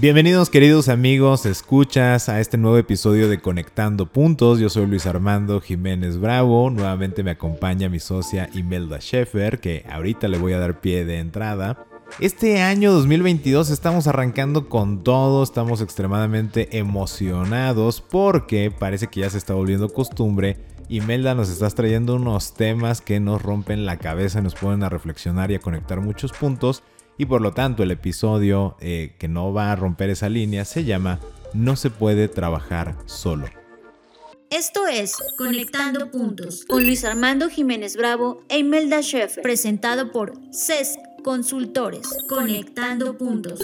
Bienvenidos queridos amigos, escuchas a este nuevo episodio de Conectando Puntos. Yo soy Luis Armando Jiménez Bravo. Nuevamente me acompaña mi socia Imelda Sheffer, que ahorita le voy a dar pie de entrada. Este año 2022 estamos arrancando con todo, estamos extremadamente emocionados porque parece que ya se está volviendo costumbre. Imelda nos estás trayendo unos temas que nos rompen la cabeza, nos ponen a reflexionar y a conectar muchos puntos. Y por lo tanto el episodio eh, que no va a romper esa línea se llama No se puede trabajar solo. Esto es Conectando Puntos con Luis Armando Jiménez Bravo e Imelda Schaeffer, presentado por CESC Consultores. Conectando Puntos.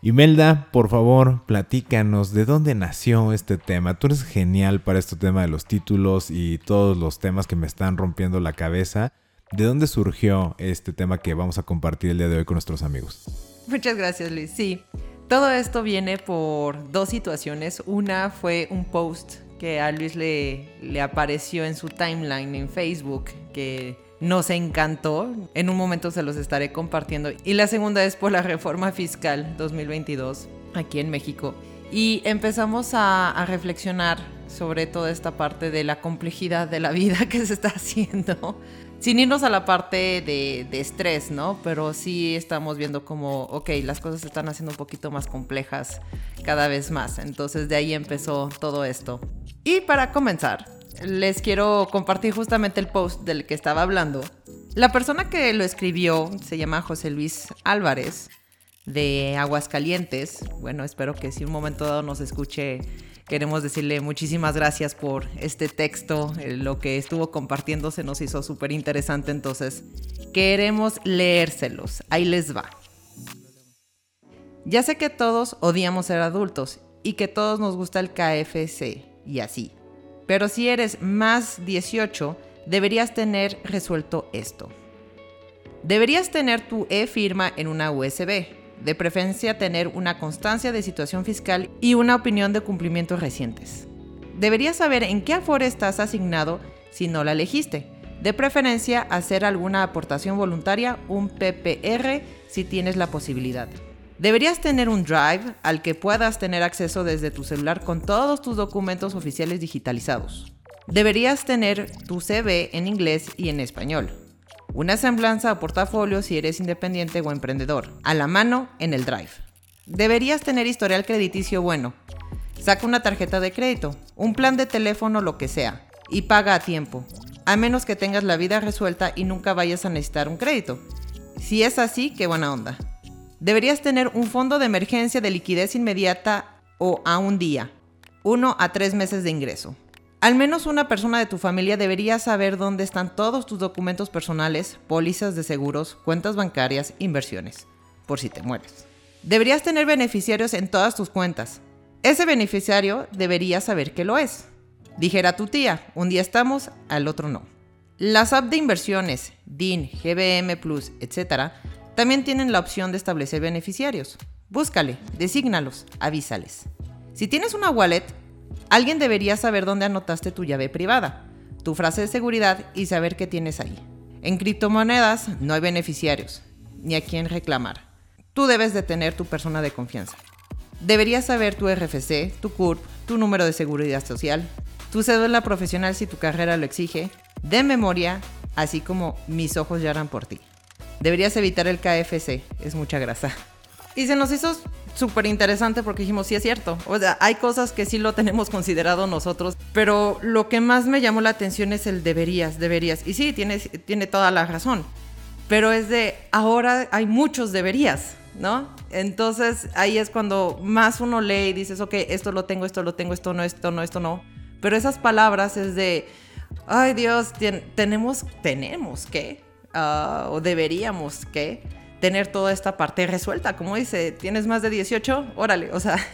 Imelda, por favor, platícanos de dónde nació este tema. Tú eres genial para este tema de los títulos y todos los temas que me están rompiendo la cabeza. ¿De dónde surgió este tema que vamos a compartir el día de hoy con nuestros amigos? Muchas gracias, Luis. Sí, todo esto viene por dos situaciones. Una fue un post que a Luis le, apareció en su timeline en Facebook, que nos encantó. En un momento se los estaré compartiendo. Y la segunda es por la reforma fiscal 2022 aquí en México. Y empezamos a reflexionar sobre toda esta parte de la complejidad de la vida que se está haciendo sin irnos a la parte de, estrés, ¿no? Pero sí estamos viendo como, ok, las cosas se están haciendo un poquito más complejas cada vez más. Entonces de ahí empezó todo esto. Y para comenzar, les quiero compartir justamente el post del que estaba hablando. La persona que lo escribió se llama José Luis Álvarez de Aguascalientes. Bueno, espero que si un momento dado nos escuche Queremos decirle muchísimas gracias por este texto, eh, lo que estuvo compartiendo se nos hizo súper interesante, entonces queremos leérselos. Ahí les va. Ya sé que todos odiamos ser adultos y que todos nos gusta el KFC y así. Pero si eres más 18, deberías tener resuelto esto. Deberías tener tu e-firma en una USB de preferencia tener una constancia de situación fiscal y una opinión de cumplimientos recientes. Deberías saber en qué afore estás asignado si no la elegiste. De preferencia hacer alguna aportación voluntaria, un PPR, si tienes la posibilidad. Deberías tener un Drive al que puedas tener acceso desde tu celular con todos tus documentos oficiales digitalizados. Deberías tener tu CV en inglés y en español una semblanza o portafolio si eres independiente o emprendedor, a la mano en el Drive. Deberías tener historial crediticio bueno. Saca una tarjeta de crédito, un plan de teléfono, lo que sea, y paga a tiempo, a menos que tengas la vida resuelta y nunca vayas a necesitar un crédito. Si es así, qué buena onda. Deberías tener un fondo de emergencia de liquidez inmediata o a un día, uno a tres meses de ingreso. Al menos una persona de tu familia debería saber dónde están todos tus documentos personales, pólizas de seguros, cuentas bancarias, inversiones, por si te mueres. Deberías tener beneficiarios en todas tus cuentas. Ese beneficiario debería saber que lo es. Dijera tu tía, un día estamos, al otro no. Las apps de inversiones, DIN, GBM Plus, etc., también tienen la opción de establecer beneficiarios. Búscale, desígnalos, avísales. Si tienes una wallet, Alguien debería saber dónde anotaste tu llave privada, tu frase de seguridad y saber qué tienes ahí. En criptomonedas no hay beneficiarios, ni a quién reclamar. Tú debes de tener tu persona de confianza. Deberías saber tu RFC, tu CURP, tu número de seguridad social, tu cédula profesional si tu carrera lo exige, de memoria, así como mis ojos lloran por ti. Deberías evitar el KFC, es mucha grasa. Y se nos hizo súper interesante porque dijimos, sí es cierto. O sea, hay cosas que sí lo tenemos considerado nosotros, pero lo que más me llamó la atención es el deberías, deberías. Y sí, tiene, tiene toda la razón. Pero es de, ahora hay muchos deberías, ¿no? Entonces ahí es cuando más uno lee y dices, ok, esto lo tengo, esto lo tengo, esto no, esto no, esto no. Pero esas palabras es de, ay Dios, tenemos, tenemos que, ah, o deberíamos que tener toda esta parte resuelta. Como dice, tienes más de 18, órale. O sea,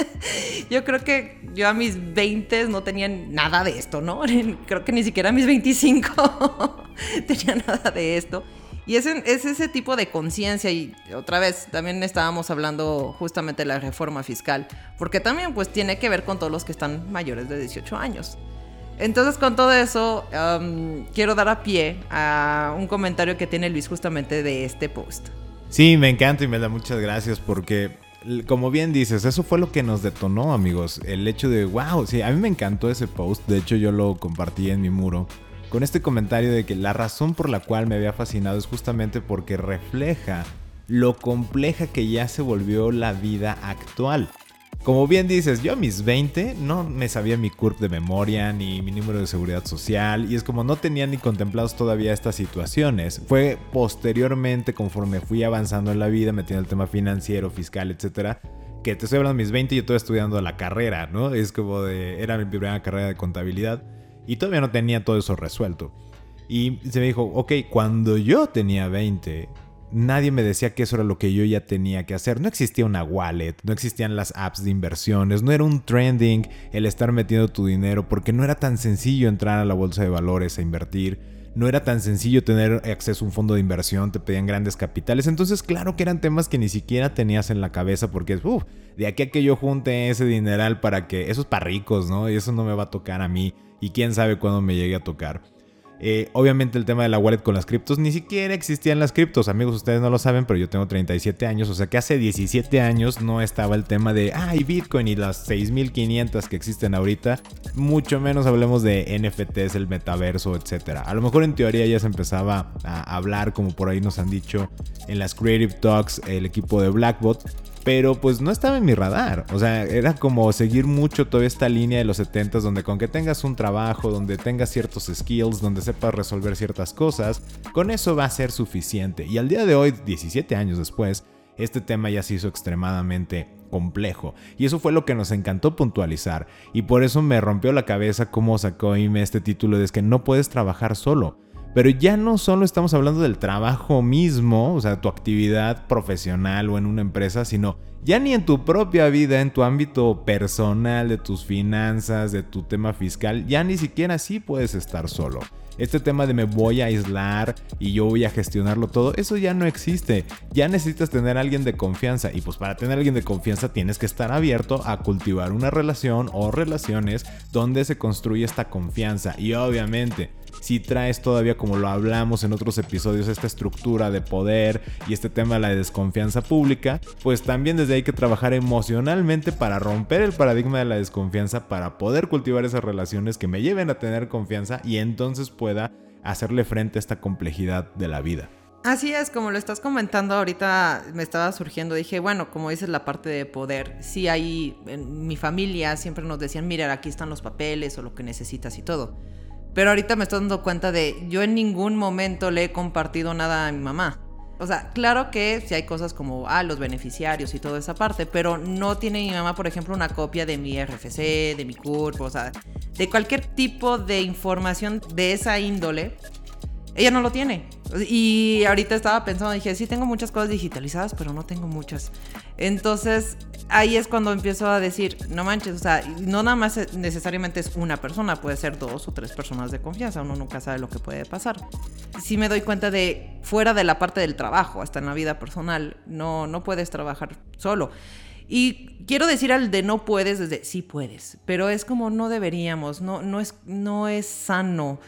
yo creo que yo a mis 20 no tenía nada de esto, ¿no? Creo que ni siquiera a mis 25 tenía nada de esto. Y es, es ese tipo de conciencia y otra vez también estábamos hablando justamente de la reforma fiscal, porque también pues tiene que ver con todos los que están mayores de 18 años. Entonces con todo eso quiero dar a pie a un comentario que tiene Luis justamente de este post. Sí, me encanta y me da muchas gracias porque como bien dices, eso fue lo que nos detonó, amigos. El hecho de, wow, sí, a mí me encantó ese post. De hecho, yo lo compartí en mi muro. Con este comentario de que la razón por la cual me había fascinado es justamente porque refleja lo compleja que ya se volvió la vida actual. Como bien dices, yo a mis 20 no me sabía mi CURP de memoria ni mi número de seguridad social y es como no tenía ni contemplados todavía estas situaciones. Fue posteriormente conforme fui avanzando en la vida, metiendo el tema financiero, fiscal, etcétera, que te estoy hablando de mis 20 y yo estoy estudiando la carrera, ¿no? Es como de era mi primera carrera de contabilidad y todavía no tenía todo eso resuelto. Y se me dijo, ok, cuando yo tenía 20, nadie me decía que eso era lo que yo ya tenía que hacer. No existía una wallet, no existían las apps de inversiones, no era un trending el estar metiendo tu dinero porque no era tan sencillo entrar a la bolsa de valores a invertir. No era tan sencillo tener acceso a un fondo de inversión, te pedían grandes capitales. Entonces, claro que eran temas que ni siquiera tenías en la cabeza porque, uff, de aquí a que yo junte ese dineral para que. Eso es para ricos, ¿no? Y eso no me va a tocar a mí. Y quién sabe cuándo me llegue a tocar. Eh, obviamente el tema de la wallet con las criptos, ni siquiera existían las criptos, amigos, ustedes no lo saben, pero yo tengo 37 años, o sea que hace 17 años no estaba el tema de, ay, Bitcoin y las 6500 que existen ahorita, mucho menos hablemos de NFTs, el metaverso, etc. A lo mejor en teoría ya se empezaba a hablar, como por ahí nos han dicho en las Creative Talks, el equipo de Blackbot, pero pues no estaba en mi radar. O sea, era como seguir mucho toda esta línea de los 70s donde con que tengas un trabajo, donde tengas ciertos skills, donde sepas resolver ciertas cosas, con eso va a ser suficiente. Y al día de hoy, 17 años después, este tema ya se hizo extremadamente complejo. Y eso fue lo que nos encantó puntualizar. Y por eso me rompió la cabeza cómo sacó Ime este título de es que no puedes trabajar solo. Pero ya no solo estamos hablando del trabajo mismo, o sea, tu actividad profesional o en una empresa, sino ya ni en tu propia vida, en tu ámbito personal, de tus finanzas, de tu tema fiscal, ya ni siquiera así puedes estar solo. Este tema de me voy a aislar y yo voy a gestionarlo todo, eso ya no existe. Ya necesitas tener alguien de confianza y pues para tener alguien de confianza tienes que estar abierto a cultivar una relación o relaciones donde se construye esta confianza y obviamente si traes todavía, como lo hablamos en otros episodios, esta estructura de poder y este tema de la desconfianza pública, pues también desde ahí hay que trabajar emocionalmente para romper el paradigma de la desconfianza, para poder cultivar esas relaciones que me lleven a tener confianza y entonces pueda hacerle frente a esta complejidad de la vida. Así es, como lo estás comentando ahorita me estaba surgiendo, dije, bueno, como dices la parte de poder, sí hay, en mi familia siempre nos decían, mira, aquí están los papeles o lo que necesitas y todo. Pero ahorita me estoy dando cuenta de, yo en ningún momento le he compartido nada a mi mamá. O sea, claro que si hay cosas como, ah, los beneficiarios y toda esa parte, pero no tiene mi mamá, por ejemplo, una copia de mi RFC, de mi CURP, o sea, de cualquier tipo de información de esa índole ella no lo tiene. Y ahorita estaba pensando, dije, sí tengo muchas cosas digitalizadas, pero no tengo muchas. Entonces, ahí es cuando empiezo a decir, no manches, o sea, no nada más necesariamente es una persona, puede ser dos o tres personas de confianza, uno nunca sabe lo que puede pasar. Sí me doy cuenta de, fuera de la parte del trabajo, hasta en la vida personal, no, no puedes trabajar solo. Y quiero decir al de no puedes desde sí puedes, pero es como no deberíamos, no, no, es, no es sano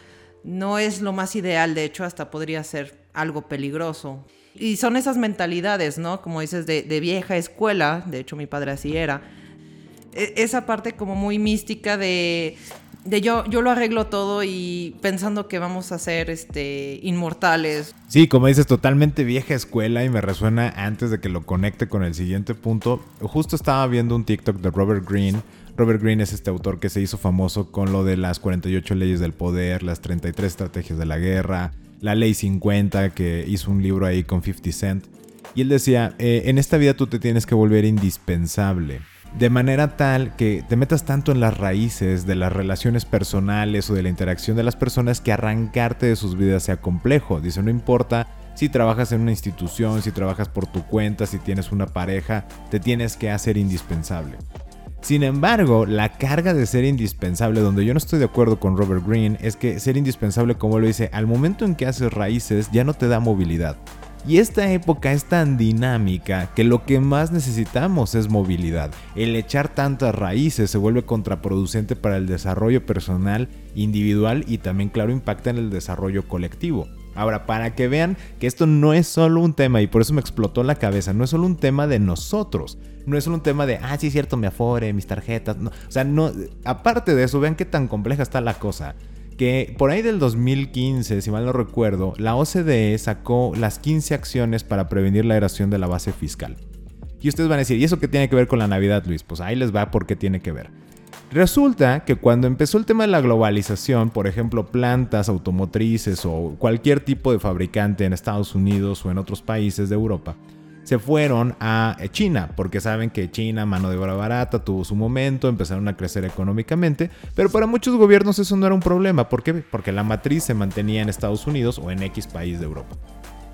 no es lo más ideal, de hecho hasta podría ser algo peligroso. Y son esas mentalidades, ¿no? Como dices, de, vieja escuela, de hecho mi padre así era. E, esa parte como muy mística de, de yo, yo lo arreglo todo y pensando que vamos a ser este, inmortales. Sí, como dices, totalmente vieja escuela y me resuena antes de que lo conecte con el siguiente punto. Justo estaba viendo un TikTok de Robert Greene Robert Greene es este autor que se hizo famoso con lo de las 48 leyes del poder, las 33 estrategias de la guerra, la ley 50, que hizo un libro ahí con 50 Cent. Y él decía, eh, en esta vida tú te tienes que volver indispensable. de manera tal que te metas tanto en las raíces de las relaciones personales o de la interacción de las personas que arrancarte de sus vidas sea complejo. Dice, no importa si trabajas en una institución, si trabajas por tu cuenta, si tienes una pareja, te tienes que hacer indispensable. Sin embargo, la carga de ser indispensable, donde yo no estoy de acuerdo con Robert Greene, es que ser indispensable, como lo dice, al momento en que haces raíces ya no te da movilidad. Y esta época es tan dinámica que lo que más necesitamos es movilidad. El echar tantas raíces se vuelve contraproducente para el desarrollo personal, individual y también, claro, impacta en el desarrollo colectivo. Ahora, para que vean que esto no es solo un tema, y por eso me explotó la cabeza, no es solo un tema de nosotros, no es solo un tema de, ah, sí es cierto, me afore, mis tarjetas, o sea, no, aparte de eso, vean qué tan compleja está la cosa que por ahí del 2015, si mal no recuerdo, la OCDE sacó las 15 acciones para prevenir la erosión de la base fiscal. Y ustedes van a decir, ¿y eso qué tiene que ver con la Navidad, Luis? Pues ahí les va por qué tiene que ver. Resulta que cuando empezó el tema de la globalización, por ejemplo, plantas automotrices o cualquier tipo de fabricante en Estados Unidos o en otros países de Europa, se fueron a China, porque saben que China, mano de obra barata, tuvo su momento, empezaron a crecer económicamente, pero para muchos gobiernos eso no era un problema. ¿Por qué? Porque la matriz se mantenía en Estados Unidos o en X país de Europa.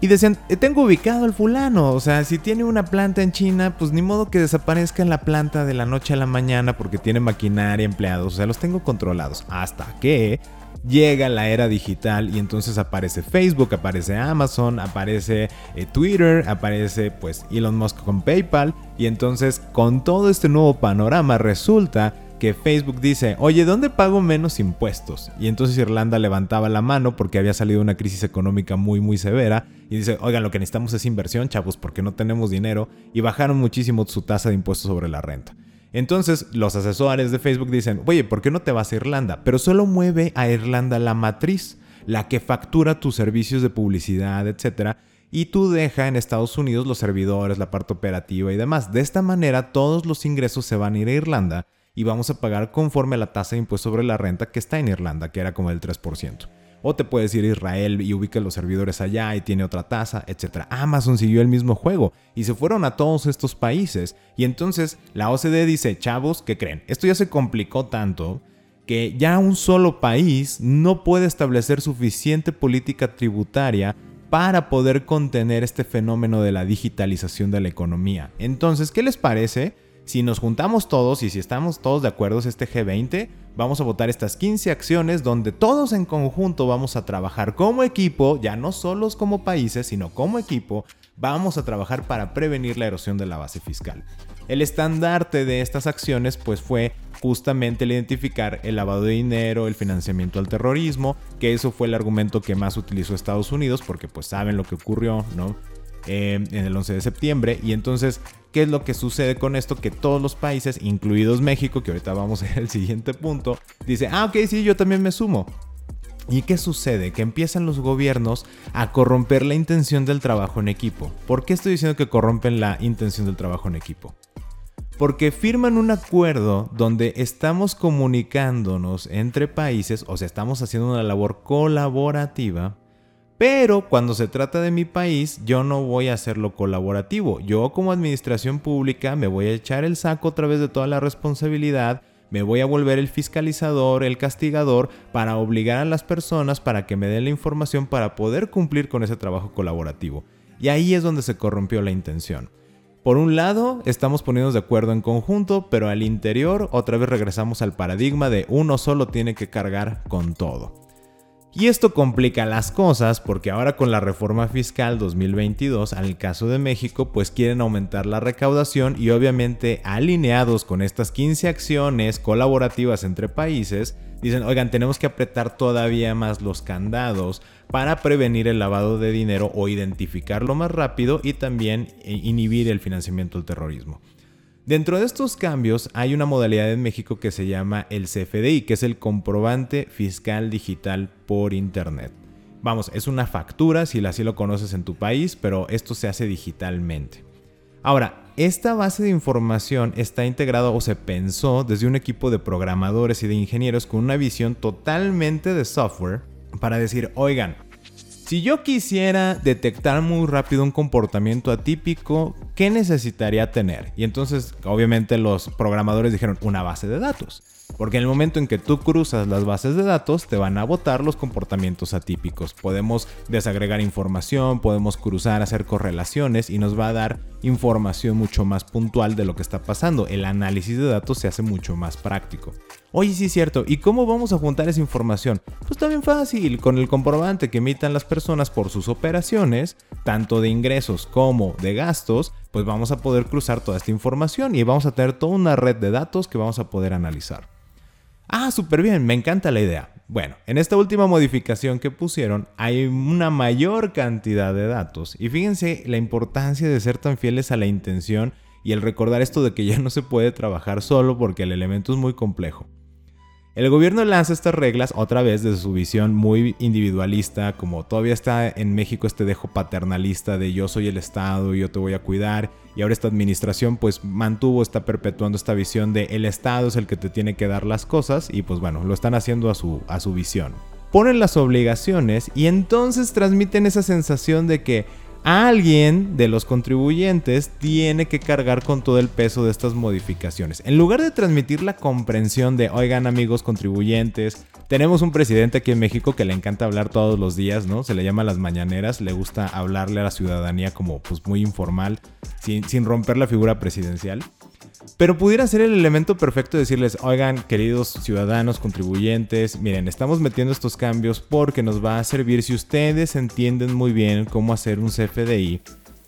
Y decían, eh, tengo ubicado al fulano, o sea, si tiene una planta en China, pues ni modo que desaparezca en la planta de la noche a la mañana porque tiene maquinaria, empleados, o sea, los tengo controlados. Hasta que llega la era digital y entonces aparece Facebook, aparece Amazon, aparece eh, Twitter, aparece pues Elon Musk con PayPal y entonces con todo este nuevo panorama resulta que Facebook dice, oye, ¿dónde pago menos impuestos? Y entonces Irlanda levantaba la mano porque había salido una crisis económica muy muy severa y dice, oigan, lo que necesitamos es inversión, chavos, porque no tenemos dinero y bajaron muchísimo su tasa de impuestos sobre la renta. Entonces los asesores de Facebook dicen, oye, ¿por qué no te vas a Irlanda? Pero solo mueve a Irlanda la matriz, la que factura tus servicios de publicidad, etc. Y tú deja en Estados Unidos los servidores, la parte operativa y demás. De esta manera todos los ingresos se van a ir a Irlanda y vamos a pagar conforme a la tasa de impuesto sobre la renta que está en Irlanda, que era como el 3%. O te puedes ir a Israel y ubica los servidores allá y tiene otra tasa, etc. Amazon siguió el mismo juego y se fueron a todos estos países. Y entonces la OCDE dice, chavos, ¿qué creen? Esto ya se complicó tanto que ya un solo país no puede establecer suficiente política tributaria para poder contener este fenómeno de la digitalización de la economía. Entonces, ¿qué les parece? Si nos juntamos todos y si estamos todos de acuerdo este G20, vamos a votar estas 15 acciones donde todos en conjunto vamos a trabajar como equipo, ya no solos como países, sino como equipo, vamos a trabajar para prevenir la erosión de la base fiscal. El estandarte de estas acciones pues fue justamente el identificar el lavado de dinero, el financiamiento al terrorismo, que eso fue el argumento que más utilizó Estados Unidos porque pues saben lo que ocurrió, ¿no? Eh, en el 11 de septiembre y entonces ¿Qué es lo que sucede con esto? Que todos los países, incluidos México, que ahorita vamos a ir al siguiente punto, dice, ah, ok, sí, yo también me sumo. ¿Y qué sucede? Que empiezan los gobiernos a corromper la intención del trabajo en equipo. ¿Por qué estoy diciendo que corrompen la intención del trabajo en equipo? Porque firman un acuerdo donde estamos comunicándonos entre países, o sea, estamos haciendo una labor colaborativa pero cuando se trata de mi país, yo no voy a hacerlo colaborativo. Yo como administración pública me voy a echar el saco a través de toda la responsabilidad, me voy a volver el fiscalizador, el castigador, para obligar a las personas para que me den la información para poder cumplir con ese trabajo colaborativo. Y ahí es donde se corrompió la intención. Por un lado, estamos poniéndonos de acuerdo en conjunto, pero al interior otra vez regresamos al paradigma de uno solo tiene que cargar con todo. Y esto complica las cosas porque ahora con la reforma fiscal 2022, al caso de México, pues quieren aumentar la recaudación y obviamente alineados con estas 15 acciones colaborativas entre países, dicen, oigan, tenemos que apretar todavía más los candados para prevenir el lavado de dinero o identificarlo más rápido y también inhibir el financiamiento del terrorismo. Dentro de estos cambios hay una modalidad en México que se llama el CFDI, que es el comprobante fiscal digital por Internet. Vamos, es una factura si así lo conoces en tu país, pero esto se hace digitalmente. Ahora, esta base de información está integrada o se pensó desde un equipo de programadores y de ingenieros con una visión totalmente de software para decir, oigan, si yo quisiera detectar muy rápido un comportamiento atípico, ¿qué necesitaría tener? Y entonces, obviamente, los programadores dijeron una base de datos. Porque en el momento en que tú cruzas las bases de datos, te van a botar los comportamientos atípicos. Podemos desagregar información, podemos cruzar, hacer correlaciones y nos va a dar información mucho más puntual de lo que está pasando. El análisis de datos se hace mucho más práctico. Oye, sí es cierto. ¿Y cómo vamos a juntar esa información? Pues también fácil, con el comprobante que emitan las personas por sus operaciones, tanto de ingresos como de gastos, pues vamos a poder cruzar toda esta información y vamos a tener toda una red de datos que vamos a poder analizar. Ah, súper bien, me encanta la idea. Bueno, en esta última modificación que pusieron hay una mayor cantidad de datos y fíjense la importancia de ser tan fieles a la intención y el recordar esto de que ya no se puede trabajar solo porque el elemento es muy complejo. El gobierno lanza estas reglas otra vez desde su visión muy individualista, como todavía está en México este dejo paternalista de yo soy el Estado y yo te voy a cuidar, y ahora esta administración pues mantuvo, está perpetuando esta visión de el Estado es el que te tiene que dar las cosas y pues bueno, lo están haciendo a su, a su visión. Ponen las obligaciones y entonces transmiten esa sensación de que alguien de los contribuyentes tiene que cargar con todo el peso de estas modificaciones. En lugar de transmitir la comprensión de, oigan amigos contribuyentes, tenemos un presidente aquí en México que le encanta hablar todos los días, ¿no? Se le llama las mañaneras, le gusta hablarle a la ciudadanía como pues muy informal, sin, sin romper la figura presidencial. Pero pudiera ser el elemento perfecto decirles, oigan, queridos ciudadanos, contribuyentes, miren, estamos metiendo estos cambios porque nos va a servir si ustedes entienden muy bien cómo hacer un CFDI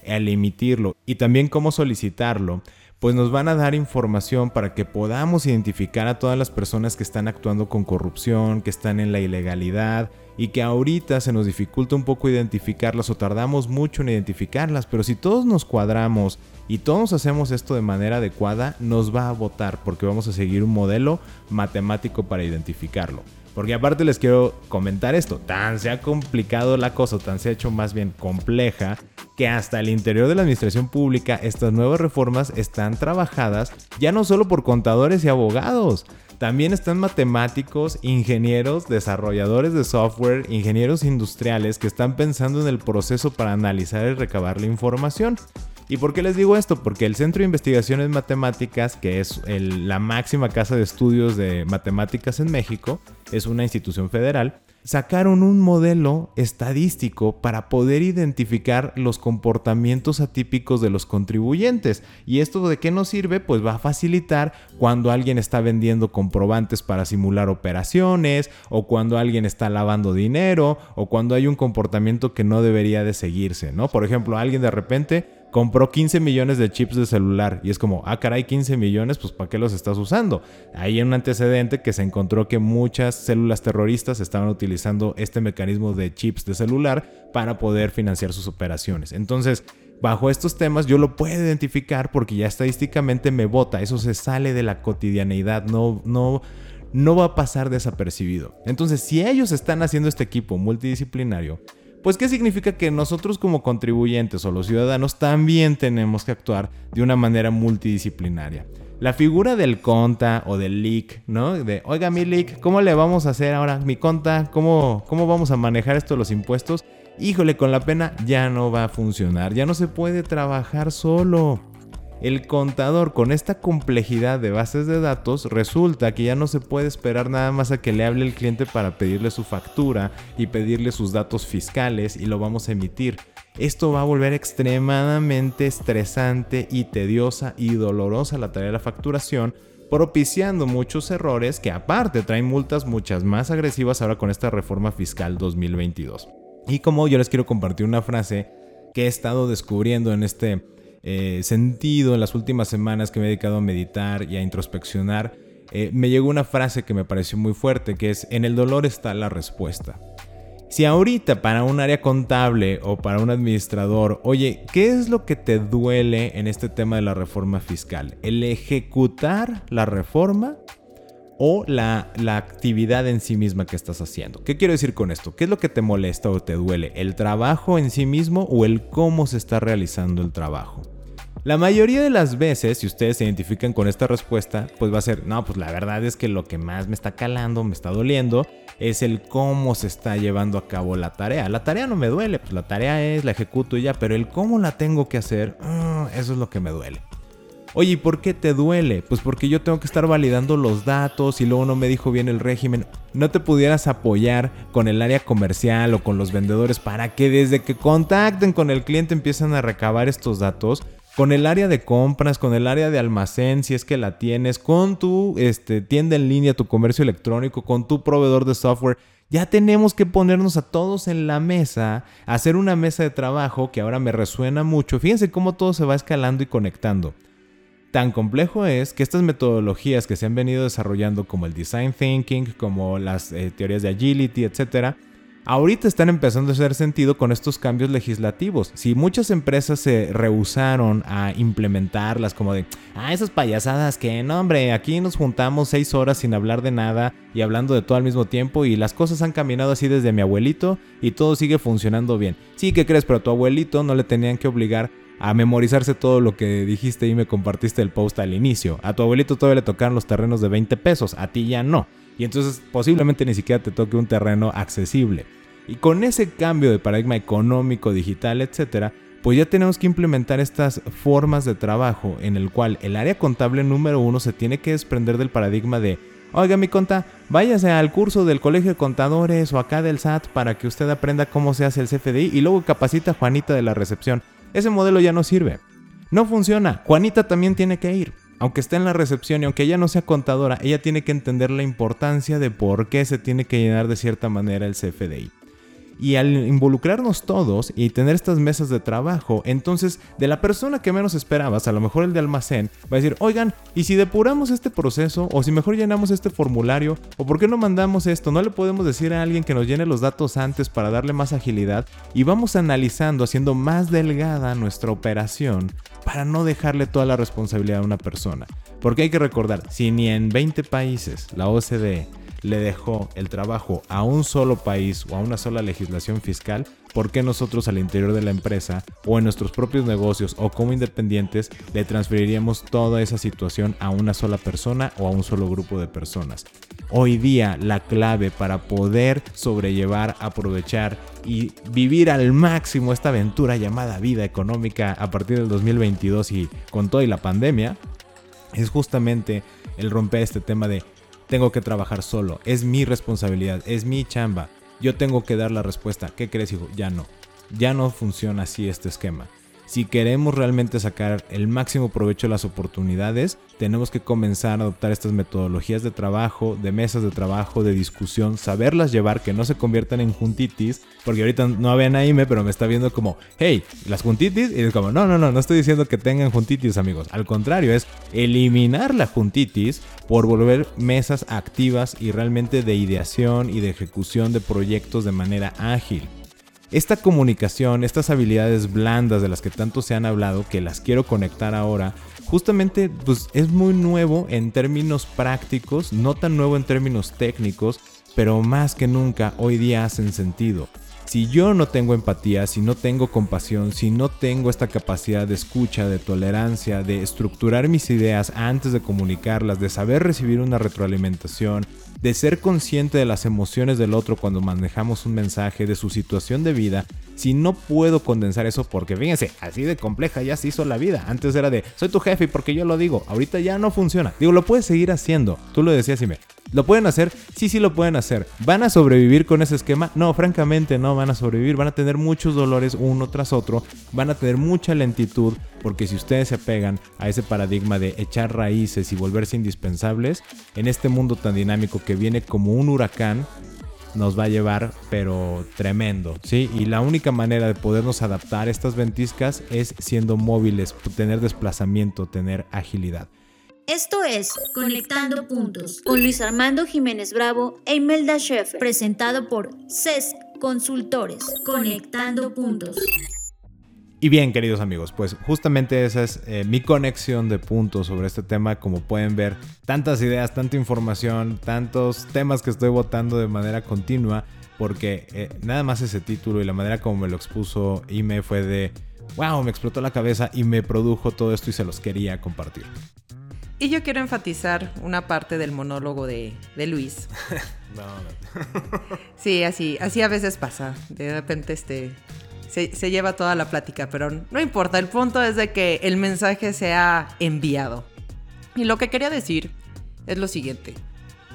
al emitirlo y también cómo solicitarlo pues nos van a dar información para que podamos identificar a todas las personas que están actuando con corrupción, que están en la ilegalidad y que ahorita se nos dificulta un poco identificarlas o tardamos mucho en identificarlas, pero si todos nos cuadramos y todos hacemos esto de manera adecuada, nos va a votar porque vamos a seguir un modelo matemático para identificarlo. Porque aparte les quiero comentar esto, tan se ha complicado la cosa, tan se ha hecho más bien compleja, que hasta el interior de la administración pública estas nuevas reformas están trabajadas ya no solo por contadores y abogados, también están matemáticos, ingenieros, desarrolladores de software, ingenieros industriales que están pensando en el proceso para analizar y recabar la información. ¿Y por qué les digo esto? Porque el Centro de Investigaciones Matemáticas, que es la máxima casa de estudios de matemáticas en México, es una institución federal, sacaron un modelo estadístico para poder identificar los comportamientos atípicos de los contribuyentes. ¿Y esto de qué nos sirve? Pues va a facilitar cuando alguien está vendiendo comprobantes para simular operaciones, o cuando alguien está lavando dinero, o cuando hay un comportamiento que no debería de seguirse, ¿no? Por ejemplo, alguien de repente compró 15 millones de chips de celular y es como, ah, caray, 15 millones, pues ¿para qué los estás usando? Hay un antecedente que se encontró que muchas células terroristas estaban utilizando este mecanismo de chips de celular para poder financiar sus operaciones. Entonces, bajo estos temas yo lo puedo identificar porque ya estadísticamente me vota, eso se sale de la cotidianeidad, no, no, no va a pasar desapercibido. Entonces, si ellos están haciendo este equipo multidisciplinario, pues ¿qué significa que nosotros como contribuyentes o los ciudadanos también tenemos que actuar de una manera multidisciplinaria? La figura del conta o del leak, ¿no? De, oiga, mi leak, ¿cómo le vamos a hacer ahora? Mi conta, ¿cómo, cómo vamos a manejar esto de los impuestos? Híjole, con la pena ya no va a funcionar, ya no se puede trabajar solo el contador con esta complejidad de bases de datos resulta que ya no se puede esperar nada más a que le hable el cliente para pedirle su factura y pedirle sus datos fiscales y lo vamos a emitir. Esto va a volver extremadamente estresante y tediosa y dolorosa la tarea de la facturación, propiciando muchos errores que aparte traen multas muchas más agresivas ahora con esta reforma fiscal 2022. Y como yo les quiero compartir una frase que he estado descubriendo en este eh, sentido en las últimas semanas que me he dedicado a meditar y a introspeccionar, eh, me llegó una frase que me pareció muy fuerte, que es, en el dolor está la respuesta. Si ahorita para un área contable o para un administrador, oye, ¿qué es lo que te duele en este tema de la reforma fiscal? ¿El ejecutar la reforma o la, la, actividad en sí misma que estás haciendo. ¿Qué quiero decir con esto? ¿Qué es lo que te molesta o te duele? ¿El trabajo en sí mismo o el cómo se está realizando el trabajo? La mayoría de las veces, si ustedes se identifican con esta respuesta, pues va a ser, no, pues la verdad es que lo que más me está calando, me está doliendo, es el cómo se está llevando a cabo la tarea. La tarea no me duele, pues la tarea es, la ejecuto y ya, pero el cómo la tengo que hacer, ah, eso es lo que me duele. Oye, ¿y por qué te duele? Pues porque yo tengo que estar validando los datos y luego no me dijo bien el régimen. ¿No te pudieras apoyar con el área comercial o con los vendedores para que desde que contacten con el cliente empiezan a recabar estos datos? Con el área de compras, con el área de almacén, si es que la tienes, con tu este, tienda en línea, tu comercio electrónico, con tu proveedor de software. Ya tenemos que ponernos a todos en la mesa, hacer una mesa de trabajo que ahora me resuena mucho. Fíjense cómo todo se va escalando y conectando. Tan complejo es que estas metodologías que se han venido desarrollando como el design thinking, como las eh, teorías de agility, etc., ahorita están empezando a hacer sentido con estos cambios legislativos. Si muchas empresas se rehusaron a implementarlas como de, ah, esas payasadas que, no hombre, aquí nos juntamos seis horas sin hablar de nada y hablando de todo al mismo tiempo y las cosas han caminado así desde mi abuelito y todo sigue funcionando bien. Sí, ¿qué crees? Pero a tu abuelito no le tenían que obligar a memorizarse todo lo que dijiste y me compartiste el post al inicio. A tu abuelito todavía le tocaron los terrenos de 20 pesos, a ti ya no. Y entonces posiblemente ni siquiera te toque un terreno accesible. Y con ese cambio de paradigma económico, digital, etcétera, pues ya tenemos que implementar estas formas de trabajo en el cual el área contable número uno se tiene que desprender del paradigma de Oiga, mi conta, váyase al curso del Colegio de Contadores o acá del SAT para que usted aprenda cómo se hace el CFDI y luego capacita a Juanita de la recepción. Ese modelo ya no sirve. No funciona. Juanita también tiene que ir. Aunque esté en la recepción y aunque ella no sea contadora, ella tiene que entender la importancia de por qué se tiene que llenar de cierta manera el CFDI. Y al involucrarnos todos y tener estas mesas de trabajo, entonces de la persona que menos esperabas, a lo mejor el de almacén, va a decir, oigan, ¿y si depuramos este proceso? ¿O si mejor llenamos este formulario? ¿O por qué no mandamos esto? ¿No le podemos decir a alguien que nos llene los datos antes para darle más agilidad? Y vamos analizando, haciendo más delgada nuestra operación para no dejarle toda la responsabilidad a una persona. Porque hay que recordar, si ni en 20 países la OCDE le dejó el trabajo a un solo país o a una sola legislación fiscal, ¿por qué nosotros al interior de la empresa o en nuestros propios negocios o como independientes le transferiríamos toda esa situación a una sola persona o a un solo grupo de personas? Hoy día la clave para poder sobrellevar, aprovechar y vivir al máximo esta aventura llamada vida económica a partir del 2022 y con toda y la pandemia es justamente el romper este tema de tengo que trabajar solo, es mi responsabilidad, es mi chamba. Yo tengo que dar la respuesta. ¿Qué crees, hijo? Ya no. Ya no funciona así este esquema. Si queremos realmente sacar el máximo provecho de las oportunidades, tenemos que comenzar a adoptar estas metodologías de trabajo, de mesas de trabajo, de discusión, saberlas llevar, que no se conviertan en juntitis, porque ahorita no ven a pero me está viendo como, hey, las juntitis, y es como, no, no, no, no estoy diciendo que tengan juntitis, amigos. Al contrario, es eliminar la juntitis por volver mesas activas y realmente de ideación y de ejecución de proyectos de manera ágil. Esta comunicación, estas habilidades blandas de las que tanto se han hablado, que las quiero conectar ahora, justamente pues, es muy nuevo en términos prácticos, no tan nuevo en términos técnicos, pero más que nunca hoy día hacen sentido. Si yo no tengo empatía, si no tengo compasión, si no tengo esta capacidad de escucha, de tolerancia, de estructurar mis ideas antes de comunicarlas, de saber recibir una retroalimentación, de ser consciente de las emociones del otro cuando manejamos un mensaje, de su situación de vida, si no puedo condensar eso porque fíjense, así de compleja ya se hizo la vida. Antes era de, soy tu jefe y porque yo lo digo, ahorita ya no funciona. Digo, lo puedes seguir haciendo. Tú lo decías y me, ¿Lo pueden hacer? Sí, sí lo pueden hacer. ¿Van a sobrevivir con ese esquema? No, francamente no van a sobrevivir. Van a tener muchos dolores uno tras otro. Van a tener mucha lentitud porque si ustedes se apegan a ese paradigma de echar raíces y volverse indispensables, en este mundo tan dinámico que viene como un huracán, nos va a llevar, pero tremendo, ¿sí? Y la única manera de podernos adaptar a estas ventiscas es siendo móviles, tener desplazamiento, tener agilidad. Esto es Conectando Puntos con Luis Armando Jiménez Bravo e Imelda Sheffer, presentado por CESC Consultores. Conectando Puntos. Y bien, queridos amigos, pues justamente esa es eh, mi conexión de puntos sobre este tema. Como pueden ver, tantas ideas, tanta información, tantos temas que estoy votando de manera continua, porque eh, nada más ese título y la manera como me lo expuso Ime fue de wow, me explotó la cabeza y me produjo todo esto y se los quería compartir. Y yo quiero enfatizar una parte del monólogo de, Luis. no, no. sí, así, así a veces pasa. De repente este, se, se, lleva toda la plática, pero no importa. El punto es de que el mensaje se ha enviado. Y lo que quería decir es lo siguiente.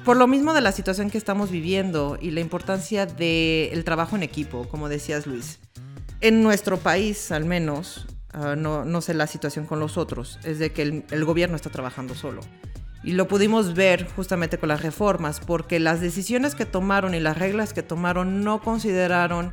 Por lo mismo de la situación que estamos viviendo y la importancia del trabajo en equipo, como decías Luis, en nuestro país al menos, Ah, no, sé la situación con los otros, es de que el, gobierno está trabajando solo. Y lo pudimos ver justamente con las reformas, porque las decisiones que tomaron y las reglas que tomaron no consideraron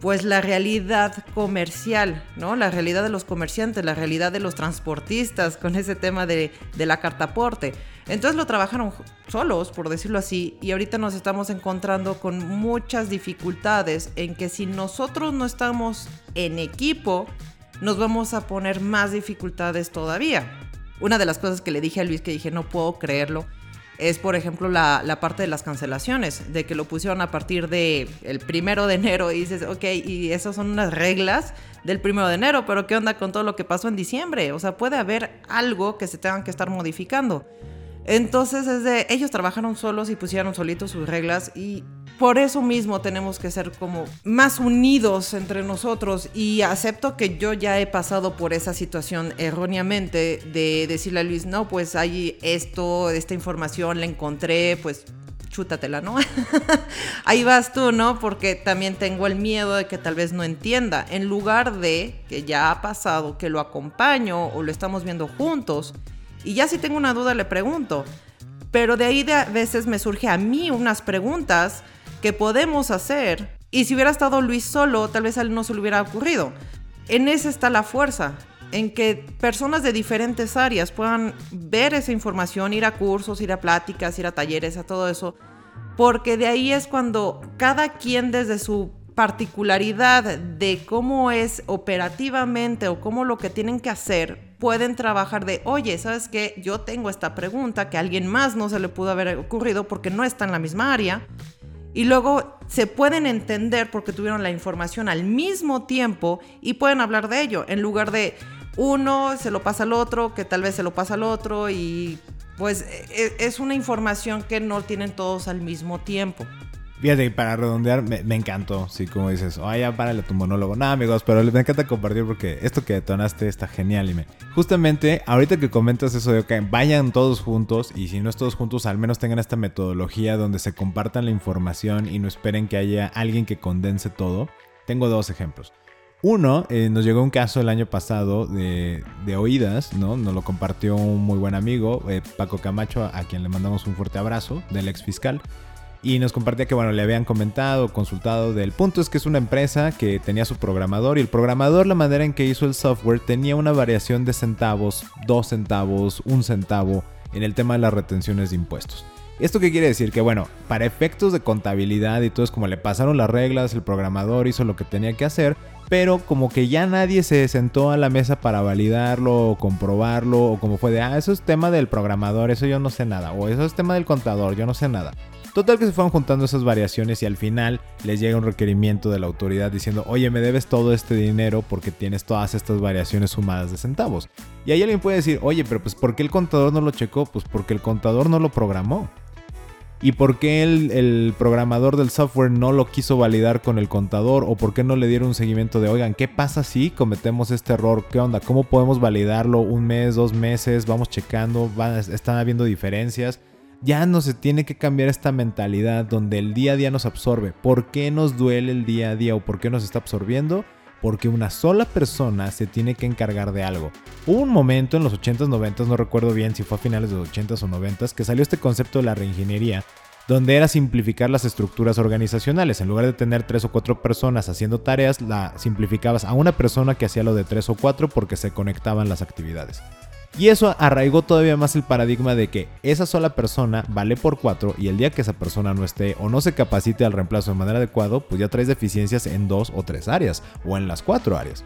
pues la realidad comercial, ¿no? La realidad de los comerciantes, la realidad de los transportistas con ese tema de, de la cartaporte. Entonces lo trabajaron solos, por decirlo así, y ahorita nos estamos encontrando con muchas dificultades en que si nosotros no estamos en equipo, nos vamos a poner más dificultades todavía. Una de las cosas que le dije a Luis que dije no puedo creerlo es, por ejemplo, la, parte de las cancelaciones, de que lo pusieron a partir del el primero de enero y dices, ok, y esas son unas reglas del primero de enero, pero ¿qué onda con todo lo que pasó en diciembre? O sea, puede haber algo que se tengan que estar modificando. Entonces, es de, ellos trabajaron solos y pusieron solitos sus reglas y por eso mismo tenemos que ser como más unidos entre nosotros y acepto que yo ya he pasado por esa situación erróneamente de decirle a Luis, no, pues hay esto, esta información la encontré, pues chútatela, ¿no? Ahí vas tú, ¿no? Porque también tengo el miedo de que tal vez no entienda. En lugar de que ya ha pasado, que lo acompaño o lo estamos viendo juntos y ya si tengo una duda le pregunto. Pero de ahí de a veces me surge a mí unas preguntas que podemos hacer. Y si hubiera estado Luis solo, tal vez a él no se le hubiera ocurrido. En esa está la fuerza, en que personas de diferentes áreas puedan ver esa información, ir a cursos, ir a pláticas, ir a talleres, a todo eso. Porque de ahí es cuando cada quien desde su particularidad de cómo es operativamente o cómo lo que tienen que hacer, pueden trabajar de, oye, ¿sabes qué? Yo tengo esta pregunta que a alguien más no se le pudo haber ocurrido porque no está en la misma área. Y luego se pueden entender porque tuvieron la información al mismo tiempo y pueden hablar de ello, en lugar de uno se lo pasa al otro, que tal vez se lo pasa al otro y pues e, e, es una información que no tienen todos al mismo tiempo. Fíjate, para redondear, me, encantó, sí, como dices, oh, párale tu monólogo. No, amigos, pero me encanta compartir porque esto que detonaste está genial. Y me... Justamente, ahorita que comentas eso de que vayan todos juntos, y si no es todos juntos, al menos tengan esta metodología donde se compartan la información y no esperen que haya alguien que condense todo. Tengo dos ejemplos. Uno, eh, nos llegó un caso el año pasado de, oídas, ¿no? Nos lo compartió un muy buen amigo, eh, Paco Camacho, a quien le mandamos un fuerte abrazo, del ex fiscal y nos compartía que, bueno, le habían comentado, consultado del punto es que es una empresa que tenía su programador y el programador, la manera en que hizo el software, tenía una variación de centavos, dos centavos, un centavo en el tema de las retenciones de impuestos. ¿Esto qué quiere decir? Que bueno, para efectos de contabilidad y todo es como le pasaron las reglas, el programador hizo lo que tenía que hacer, pero como que ya nadie se sentó a la mesa para validarlo o comprobarlo, o como fue de, ah, eso es tema del programador, eso yo no sé nada, o eso es tema del contador, yo no sé nada. Total que se fueron juntando esas variaciones y al final les llega un requerimiento de la autoridad diciendo, oye, me debes todo este dinero porque tienes todas estas variaciones sumadas de centavos. Y ahí alguien puede decir, oye, pero pues ¿por qué el contador no lo checó? Pues porque el contador no lo programó. ¿Y por qué el, el, programador del software no lo quiso validar con el contador? ¿O por qué no le dieron un seguimiento de, oigan, ¿qué pasa si cometemos este error? ¿Qué onda? ¿Cómo podemos validarlo? ¿Un mes, dos meses? ¿Vamos checando? ¿Están habiendo diferencias? Ya no se tiene que cambiar esta mentalidad donde el día a día nos absorbe. ¿Por qué nos duele el día a día o por qué nos está absorbiendo? Porque una sola persona se tiene que encargar de algo. Hubo un momento en los 80s, 90s, no recuerdo bien si fue a finales de los 80s o 90s, que salió este concepto de la reingeniería, donde era simplificar las estructuras organizacionales. En lugar de tener tres o cuatro personas haciendo tareas, la simplificabas a una persona que hacía lo de tres o cuatro porque se conectaban las actividades. Y eso arraigó todavía más el paradigma de que esa sola persona vale por cuatro y el día que esa persona no esté o no se capacite al reemplazo de manera adecuada, pues ya traes deficiencias en dos o tres áreas o en las cuatro áreas.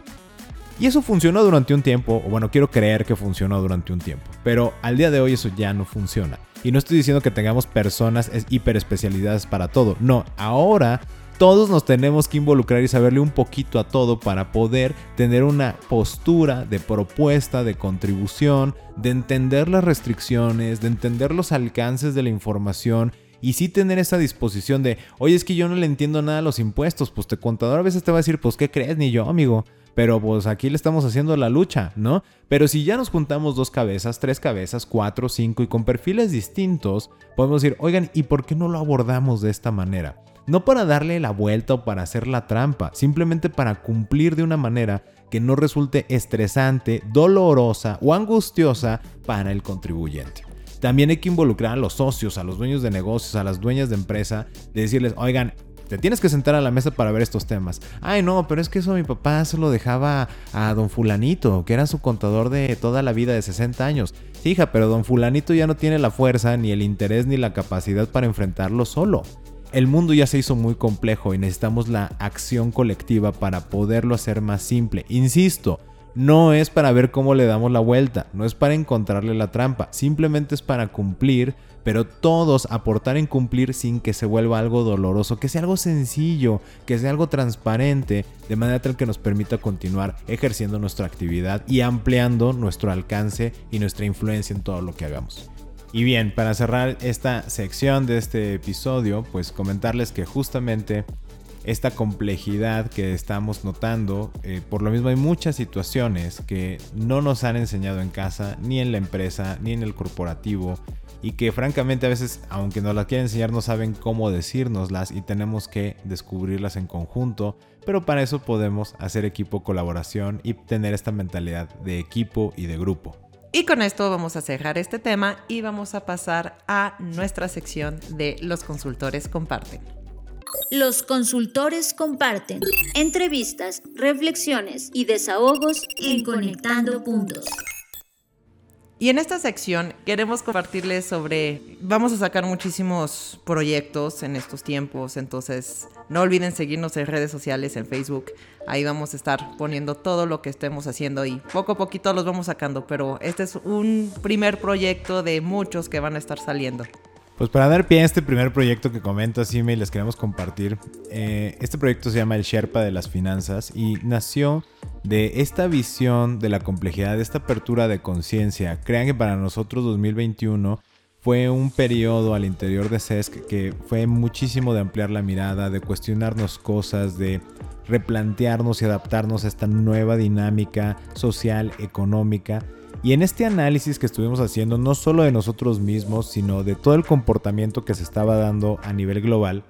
Y eso funcionó durante un tiempo, o bueno, quiero creer que funcionó durante un tiempo, pero al día de hoy eso ya no funciona. Y no estoy diciendo que tengamos personas hiper especialidades para todo, no, ahora todos nos tenemos que involucrar y saberle un poquito a todo para poder tener una postura de propuesta, de contribución, de entender las restricciones, de entender los alcances de la información y sí tener esa disposición de, oye, es que yo no le entiendo nada a los impuestos, pues te contador a veces te va a decir, pues, ¿qué crees? Ni yo, amigo. Pero pues aquí le estamos haciendo la lucha, ¿no? Pero si ya nos juntamos dos cabezas, tres cabezas, cuatro, cinco y con perfiles distintos, podemos decir, oigan, ¿y por qué no lo abordamos de esta manera? No para darle la vuelta o para hacer la trampa, simplemente para cumplir de una manera que no resulte estresante, dolorosa o angustiosa para el contribuyente. También hay que involucrar a los socios, a los dueños de negocios, a las dueñas de empresa, de decirles, oigan, te tienes que sentar a la mesa para ver estos temas. Ay, no, pero es que eso mi papá se lo dejaba a don fulanito, que era su contador de toda la vida de 60 años. Sí, hija, pero don fulanito ya no tiene la fuerza, ni el interés, ni la capacidad para enfrentarlo solo. El mundo ya se hizo muy complejo y necesitamos la acción colectiva para poderlo hacer más simple. Insisto, no es para ver cómo le damos la vuelta, no es para encontrarle la trampa, simplemente es para cumplir, pero todos aportar en cumplir sin que se vuelva algo doloroso, que sea algo sencillo, que sea algo transparente, de manera tal que nos permita continuar ejerciendo nuestra actividad y ampliando nuestro alcance y nuestra influencia en todo lo que hagamos. Y bien, para cerrar esta sección de este episodio, pues comentarles que justamente esta complejidad que estamos notando. Eh, por lo mismo hay muchas situaciones que no nos han enseñado en casa, ni en la empresa, ni en el corporativo. Y que francamente a veces, aunque nos las quieren enseñar, no saben cómo decírnoslas y tenemos que descubrirlas en conjunto. Pero para eso podemos hacer equipo, colaboración y tener esta mentalidad de equipo y de grupo. Y con esto vamos a cerrar este tema y vamos a pasar a nuestra sección de los consultores comparten. Los consultores comparten entrevistas, reflexiones y desahogos en Conectando Puntos. Y en esta sección queremos compartirles sobre, vamos a sacar muchísimos proyectos en estos tiempos, entonces no olviden seguirnos en redes sociales, en Facebook, ahí vamos a estar poniendo todo lo que estemos haciendo y poco a poquito los vamos sacando, pero este es un primer proyecto de muchos que van a estar saliendo. Pues para dar pie a este primer proyecto que comento así me les queremos compartir, eh, este proyecto se llama El Sherpa de las Finanzas y nació de esta visión de la complejidad, de esta apertura de conciencia. Crean que para nosotros 2021 fue un periodo al interior de CESC que fue muchísimo de ampliar la mirada, de cuestionarnos cosas, de replantearnos y adaptarnos a esta nueva dinámica social, económica y en este análisis que estuvimos haciendo, no solo de nosotros mismos, sino de todo el comportamiento que se estaba dando a nivel global,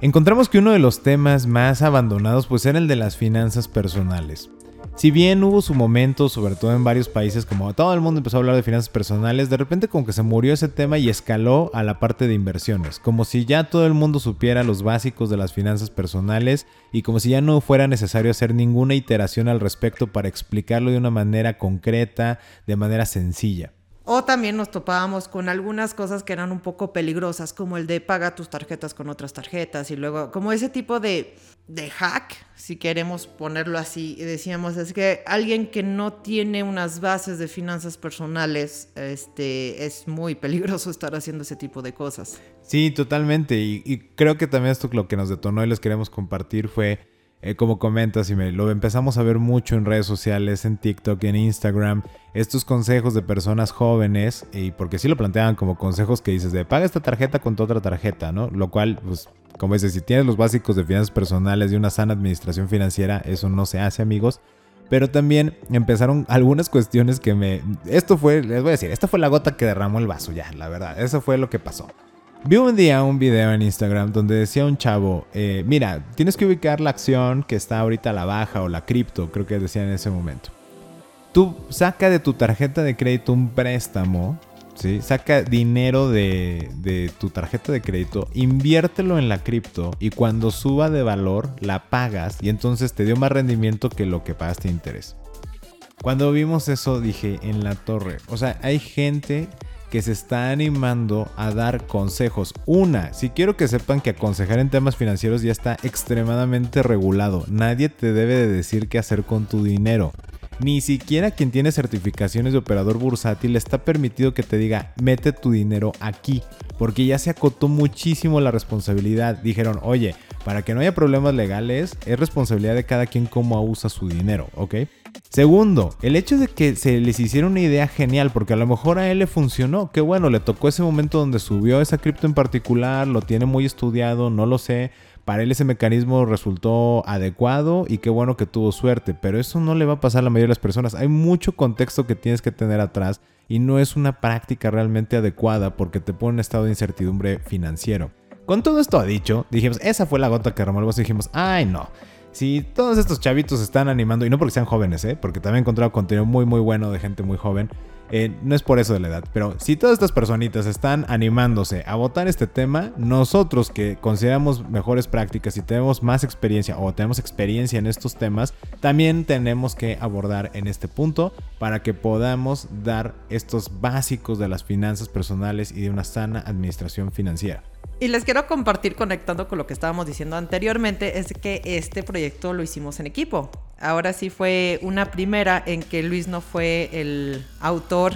encontramos que uno de los temas más abandonados pues era el de las finanzas personales. Si bien hubo su momento, sobre todo en varios países, como todo el mundo empezó a hablar de finanzas personales, de repente como que se murió ese tema y escaló a la parte de inversiones, como si ya todo el mundo supiera los básicos de las finanzas personales y como si ya no fuera necesario hacer ninguna iteración al respecto para explicarlo de una manera concreta, de manera sencilla. O también nos topábamos con algunas cosas que eran un poco peligrosas, como el de paga tus tarjetas con otras tarjetas y luego como ese tipo de, de hack, si queremos ponerlo así. Decíamos, es que alguien que no tiene unas bases de finanzas personales, este, es muy peligroso estar haciendo ese tipo de cosas. Sí, totalmente. Y, y creo que también esto lo que nos detonó y les queremos compartir fue eh, como comentas, y me lo empezamos a ver mucho en redes sociales, en TikTok, en Instagram, estos consejos de personas jóvenes, y porque sí lo planteaban como consejos que dices de paga esta tarjeta con tu otra tarjeta, ¿no? Lo cual, pues, como dices, si tienes los básicos de finanzas personales y una sana administración financiera, eso no se hace, amigos. Pero también empezaron algunas cuestiones que me... Esto fue, les voy a decir, esta fue la gota que derramó el vaso ya, la verdad. Eso fue lo que pasó. Vi un día un video en Instagram donde decía un chavo, eh, mira, tienes que ubicar la acción que está ahorita a la baja o la cripto, creo que decía en ese momento. Tú saca de tu tarjeta de crédito un préstamo, saca dinero de, de tu tarjeta de crédito, inviértelo en la cripto y cuando suba de valor la pagas y entonces te dio más rendimiento que lo que pagaste interés. Cuando vimos eso dije en la torre, o sea, hay gente que se está animando a dar consejos. Una, si quiero que sepan que aconsejar en temas financieros ya está extremadamente regulado. Nadie te debe de decir qué hacer con tu dinero. Ni siquiera quien tiene certificaciones de operador bursátil está permitido que te diga, mete tu dinero aquí, porque ya se acotó muchísimo la responsabilidad. Dijeron, oye, para que no haya problemas legales, es responsabilidad de cada quien cómo usa su dinero, ¿ok? Segundo, el hecho de que se les hiciera una idea genial, porque a lo mejor a él le funcionó, qué bueno, le tocó ese momento donde subió esa cripto en particular, lo tiene muy estudiado, no lo sé, para él ese mecanismo resultó adecuado y qué bueno que tuvo suerte, pero eso no le va a pasar a la mayoría de las personas. Hay mucho contexto que tienes que tener atrás y no es una práctica realmente adecuada porque te pone en estado de incertidumbre financiero. Con todo esto dicho, dijimos, esa fue la gota que remolvó y dijimos, ay no. Si todos estos chavitos están animando, y no porque sean jóvenes, ¿eh? porque también he encontrado contenido muy muy bueno de gente muy joven, eh, no es por eso de la edad, pero si todas estas personitas están animándose a votar este tema, nosotros que consideramos mejores prácticas y tenemos más experiencia o tenemos experiencia en estos temas, también tenemos que abordar en este punto para que podamos dar estos básicos de las finanzas personales y de una sana administración financiera. Y les quiero compartir, conectando con lo que estábamos diciendo anteriormente, es que este proyecto lo hicimos en equipo. Ahora sí fue una primera en que Luis no fue el autor,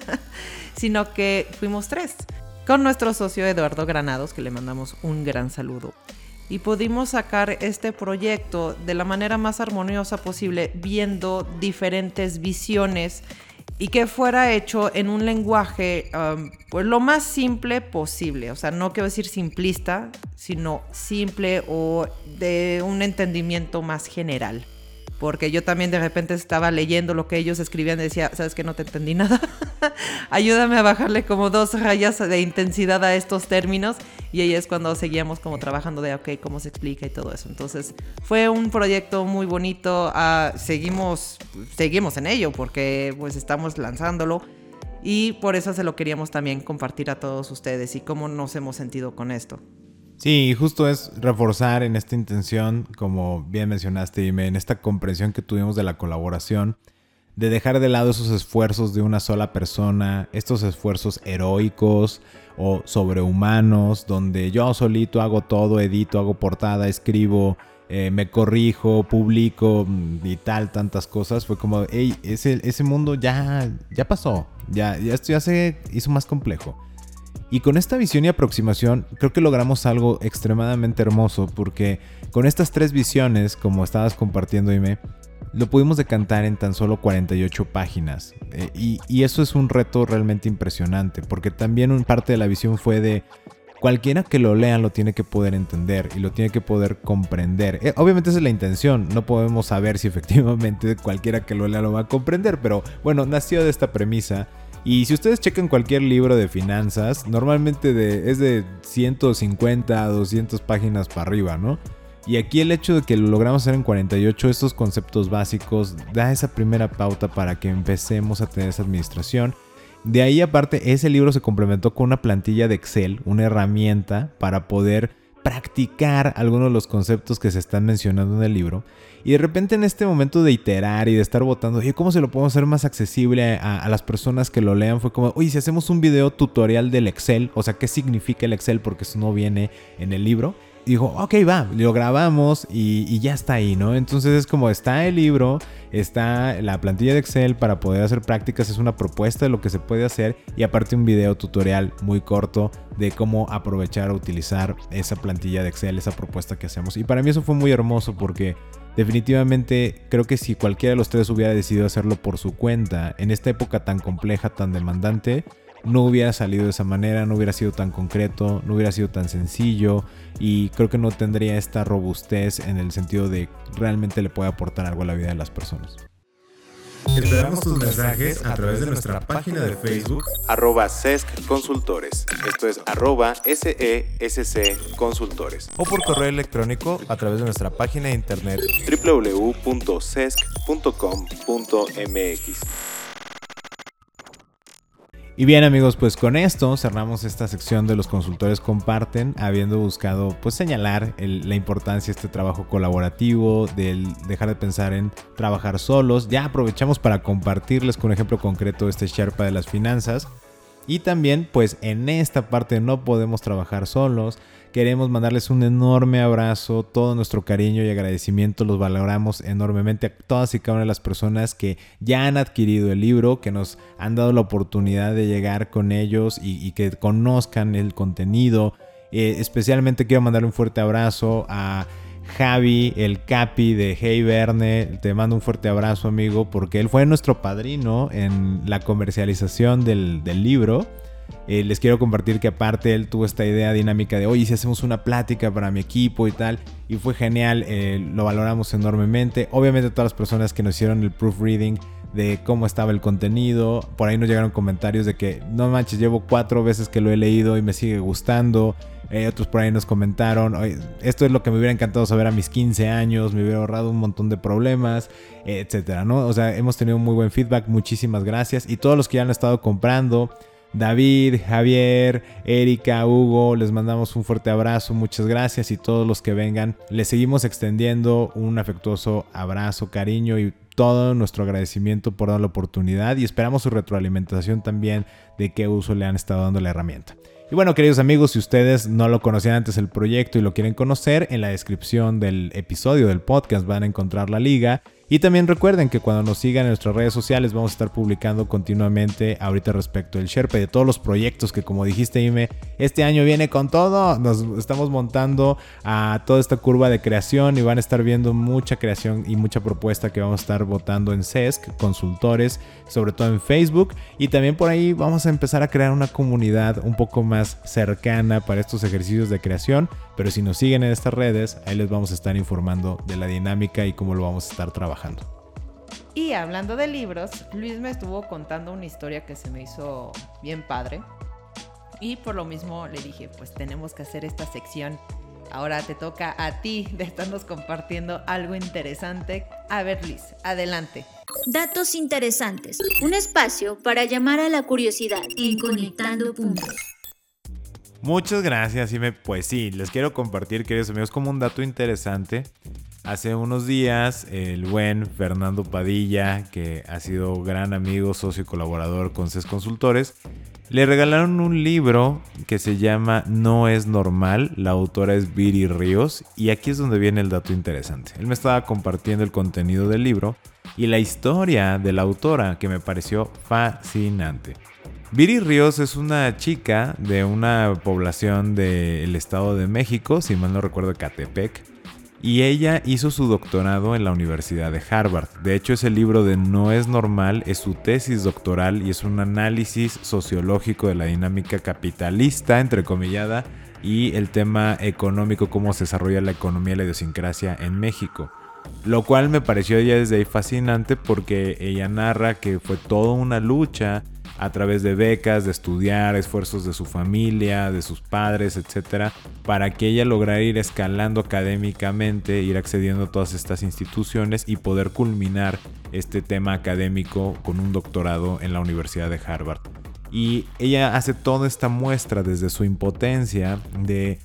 sino que fuimos tres, con nuestro socio Eduardo Granados, que le mandamos un gran saludo. Y pudimos sacar este proyecto de la manera más armoniosa posible, viendo diferentes visiones y que fuera hecho en un lenguaje um, pues lo más simple posible. O sea, no quiero decir simplista, sino simple o de un entendimiento más general porque yo también de repente estaba leyendo lo que ellos escribían y decía, sabes que no te entendí nada, ayúdame a bajarle como dos rayas de intensidad a estos términos y ahí es cuando seguíamos como trabajando de, ok, cómo se explica y todo eso. Entonces fue un proyecto muy bonito, uh, seguimos, seguimos en ello porque pues estamos lanzándolo. Y por eso se lo queríamos también compartir a todos ustedes y cómo nos hemos sentido con esto. Sí, justo es reforzar en esta intención, como bien mencionaste, Ime, en esta comprensión que tuvimos de la colaboración, de dejar de lado esos esfuerzos de una sola persona, estos esfuerzos heroicos o sobrehumanos, donde yo solito hago todo, edito, hago portada, escribo, eh, me corrijo, publico mm, y tal, tantas cosas. Fue como, hey, ese, ese mundo ya, ya pasó, ya, ya esto ya se hizo más complejo. Y con esta visión y aproximación creo que logramos algo extremadamente hermoso porque con estas tres visiones, como estabas compartiendo, Ime, lo pudimos decantar en tan solo 48 páginas. Eh, y, eso es un reto realmente impresionante porque también un parte de la visión fue de cualquiera que lo lea lo tiene que poder entender y lo tiene que poder comprender. Eh, obviamente esa es la intención, no podemos saber si efectivamente cualquiera que lo lea lo va a comprender, pero bueno, nació de esta premisa y si ustedes checan cualquier libro de finanzas, normalmente es de 150 a 200 páginas para arriba, ¿no? Y aquí el hecho de que lo logramos hacer en 48, estos conceptos básicos, da esa primera pauta para que empecemos a tener esa administración. De ahí aparte, ese libro se complementó con una plantilla de Excel, una herramienta para poder practicar algunos de los conceptos que se están mencionando en el libro. Y de repente en este momento de iterar y de estar votando, oye, ¿cómo se lo podemos hacer más accesible a, las personas que lo lean? Fue como, oye, si hacemos un video tutorial del Excel, o sea, ¿qué significa el Excel? Porque eso no viene en el libro dijo, ok, va, lo grabamos y, ya está ahí, ¿no? Entonces es como está el libro, está la plantilla de Excel para poder hacer prácticas, es una propuesta de lo que se puede hacer y aparte un video tutorial muy corto de cómo aprovechar o utilizar esa plantilla de Excel, esa propuesta que hacemos. Y para mí eso fue muy hermoso porque definitivamente creo que si cualquiera de los tres hubiera decidido hacerlo por su cuenta en esta época tan compleja, tan demandante, no hubiera salido de esa manera, no hubiera sido tan concreto, no hubiera sido tan sencillo y creo que no tendría esta robustez en el sentido de realmente le puede aportar algo a la vida de las personas. Esperamos tus mensajes a través de nuestra página de Facebook arroba SESC Consultores. Esto es arroba SESC Consultores. O por correo electrónico a través de nuestra página de internet www.sesc.com.mx. Y bien amigos, pues con esto cerramos esta sección de los consultores comparten, habiendo buscado pues señalar la importancia de este trabajo colaborativo, del dejar de pensar en trabajar solos. Ya aprovechamos para compartirles con un ejemplo concreto este Sherpa de las finanzas. Y también, pues en esta parte no podemos trabajar solos. Queremos mandarles un enorme abrazo, todo nuestro cariño y agradecimiento los valoramos enormemente a todas y cada una de las personas que ya han adquirido el libro, que nos han dado la oportunidad de llegar con ellos y, que conozcan el contenido. Eh, especialmente quiero mandar un fuerte abrazo a Javi, el Capi de Hey Verne. Te mando un fuerte abrazo, amigo, porque él fue nuestro padrino en la comercialización del, libro. Eh, les quiero compartir que aparte él tuvo esta idea dinámica de, oye, si hacemos una plática para mi equipo y tal, y fue genial, eh, lo valoramos enormemente. Obviamente todas las personas que nos hicieron el proofreading de cómo estaba el contenido, por ahí nos llegaron comentarios de que, no manches, llevo cuatro veces que lo he leído y me sigue gustando. Eh, otros por ahí nos comentaron, esto es lo que me hubiera encantado saber a mis 15 años, me hubiera ahorrado un montón de problemas, etcétera, ¿no? O sea, hemos tenido muy buen feedback, muchísimas gracias. Y todos los que ya han estado comprando, David, Javier, Erika, Hugo, les mandamos un fuerte abrazo, muchas gracias y todos los que vengan, les seguimos extendiendo un afectuoso abrazo, cariño y todo nuestro agradecimiento por dar la oportunidad y esperamos su retroalimentación también de qué uso le han estado dando la herramienta. Y bueno, queridos amigos, si ustedes no lo conocían antes el proyecto y lo quieren conocer, en la descripción del episodio del podcast van a encontrar la liga y también recuerden que cuando nos sigan en nuestras redes sociales vamos a estar publicando continuamente ahorita respecto del Sherpa y de todos los proyectos que como dijiste Ime, este año viene con todo. Nos estamos montando a toda esta curva de creación y van a estar viendo mucha creación y mucha propuesta que vamos a estar votando en CESC, consultores, sobre todo en Facebook. Y también por ahí vamos a empezar a crear una comunidad un poco más cercana para estos ejercicios de creación. Pero si nos siguen en estas redes, ahí les vamos a estar informando de la dinámica y cómo lo vamos a estar trabajando. Y hablando de libros, Luis me estuvo contando una historia que se me hizo bien padre. Y por lo mismo le dije, pues tenemos que hacer esta sección. Ahora te toca a ti de estarnos compartiendo algo interesante. A ver, Luis, adelante. Datos interesantes. Un espacio para llamar a la curiosidad en Conectando Puntos. Muchas gracias, y me, pues sí, les quiero compartir, queridos amigos, como un dato interesante. Hace unos días, el buen Fernando Padilla, que ha sido gran amigo, socio y colaborador con CES Consultores, le regalaron un libro que se llama No es normal. La autora es Viri Ríos. Y aquí es donde viene el dato interesante. Él me estaba compartiendo el contenido del libro y la historia de la autora que me pareció fascinante. Viri Ríos es una chica de una población del Estado de México, si mal no recuerdo, Catepec. Y ella hizo su doctorado en la Universidad de Harvard. De hecho, ese libro de No es normal es su tesis doctoral y es un análisis sociológico de la dinámica capitalista, entrecomillada, y el tema económico, cómo se desarrolla la economía y la idiosincrasia en México. Lo cual me pareció ya desde ahí fascinante porque ella narra que fue toda una lucha a través de becas, de estudiar, esfuerzos de su familia, de sus padres, etcétera, para que ella lograra ir escalando académicamente, ir accediendo a todas estas instituciones y poder culminar este tema académico con un doctorado en la Universidad de Harvard. Y ella hace toda esta muestra desde su impotencia de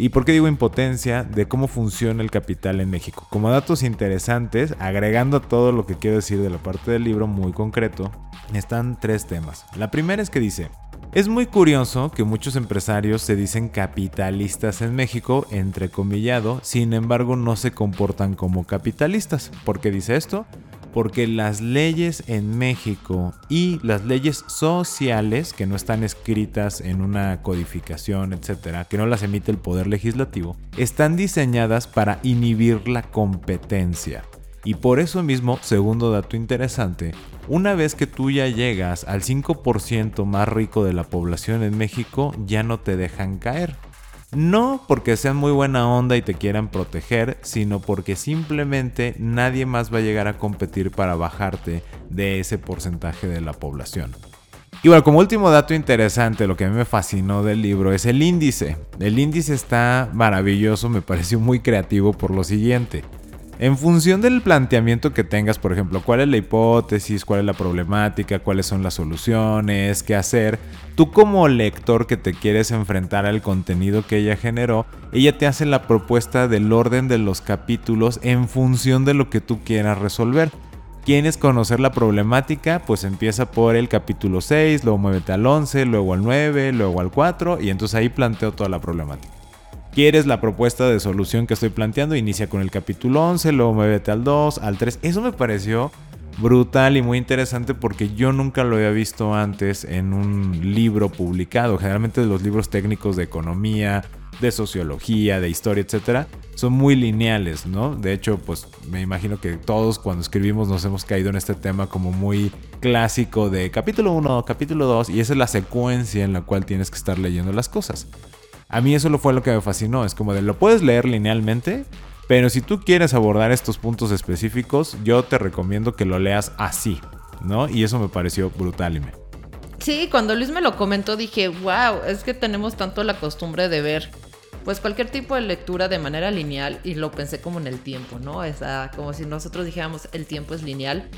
¿Y por qué digo impotencia? De cómo funciona el capital en México. Como datos interesantes, agregando a todo lo que quiero decir de la parte del libro muy concreto, están tres temas. La primera es que dice, es muy curioso que muchos empresarios se dicen capitalistas en México, entrecomillado, sin embargo no se comportan como capitalistas. ¿Por qué dice esto? Porque las leyes en México y las leyes sociales que no están escritas en una codificación, etcétera, que no las emite el poder legislativo, están diseñadas para inhibir la competencia. Y por eso mismo, segundo dato interesante, una vez que tú ya llegas al 5% más rico de la población en México, ya no te dejan caer. No porque sean muy buena onda y te quieran proteger, sino porque simplemente nadie más va a llegar a competir para bajarte de ese porcentaje de la población. Y bueno, como último dato interesante, lo que a mí me fascinó del libro es el índice. El índice está maravilloso, me pareció muy creativo por lo siguiente. En función del planteamiento que tengas, por ejemplo, cuál es la hipótesis, cuál es la problemática, cuáles son las soluciones, qué hacer, tú como lector que te quieres enfrentar al contenido que ella generó, ella te hace la propuesta del orden de los capítulos en función de lo que tú quieras resolver. ¿Quieres conocer la problemática? Pues empieza por el capítulo 6, luego muévete al 11, luego al 9, luego al 4 y entonces ahí planteo toda la problemática. ¿Quieres la propuesta de solución que estoy planteando? Inicia con el capítulo 11, luego muévete al 2, al 3. Eso me pareció brutal y muy interesante porque yo nunca lo había visto antes en un libro publicado. Generalmente los libros técnicos de economía, de sociología, de historia, etcétera, son muy lineales, ¿no? De hecho, pues me imagino que todos cuando escribimos nos hemos caído en este tema como muy clásico de capítulo 1, capítulo 2, y esa es la secuencia en la cual tienes que estar leyendo las cosas. A mí eso lo fue lo que me fascinó, es como de lo puedes leer linealmente, pero si tú quieres abordar estos puntos específicos, yo te recomiendo que lo leas así, ¿no? Y eso me pareció brutal y me Sí, cuando Luis me lo comentó dije, wow, es que tenemos tanto la costumbre de ver pues cualquier tipo de lectura de manera lineal y lo pensé como en el tiempo, ¿no? O como si nosotros dijéramos el tiempo es lineal.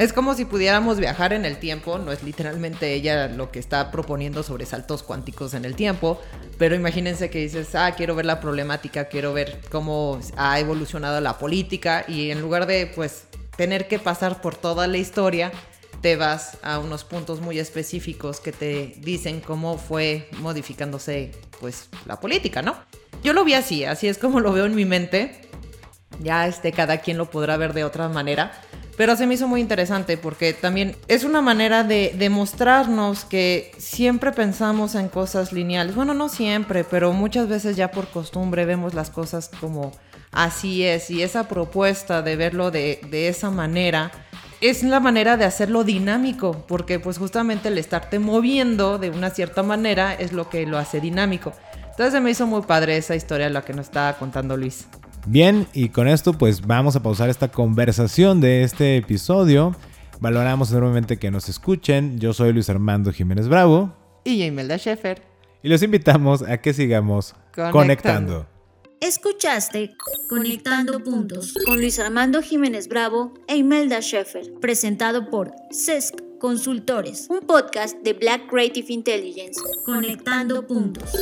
Es como si pudiéramos viajar en el tiempo, no es literalmente ella lo que está proponiendo sobre saltos cuánticos en el tiempo, pero imagínense que dices, ah, quiero ver la problemática, quiero ver cómo ha evolucionado la política y en lugar de pues tener que pasar por toda la historia, te vas a unos puntos muy específicos que te dicen cómo fue modificándose pues la política, ¿no? Yo lo vi así, así es como lo veo en mi mente. Ya este cada quien lo podrá ver de otra manera, pero se me hizo muy interesante porque también es una manera de demostrarnos que siempre pensamos en cosas lineales. Bueno, no siempre, pero muchas veces ya por costumbre vemos las cosas como así es y esa propuesta de verlo de, esa manera es la manera de hacerlo dinámico, porque pues justamente el estarte moviendo de una cierta manera es lo que lo hace dinámico. Entonces se me hizo muy padre esa historia la que nos estaba contando Luis. Bien, y con esto pues vamos a pausar esta conversación de este episodio. Valoramos enormemente que nos escuchen. Yo soy Luis Armando Jiménez Bravo. Y yo Imelda Sheffer. Y los invitamos a que sigamos conectando. conectando. Escuchaste Conectando Puntos con Luis Armando Jiménez Bravo e Imelda Sheffer, presentado por CESC Consultores, un podcast de Black Creative Intelligence. Conectando Puntos.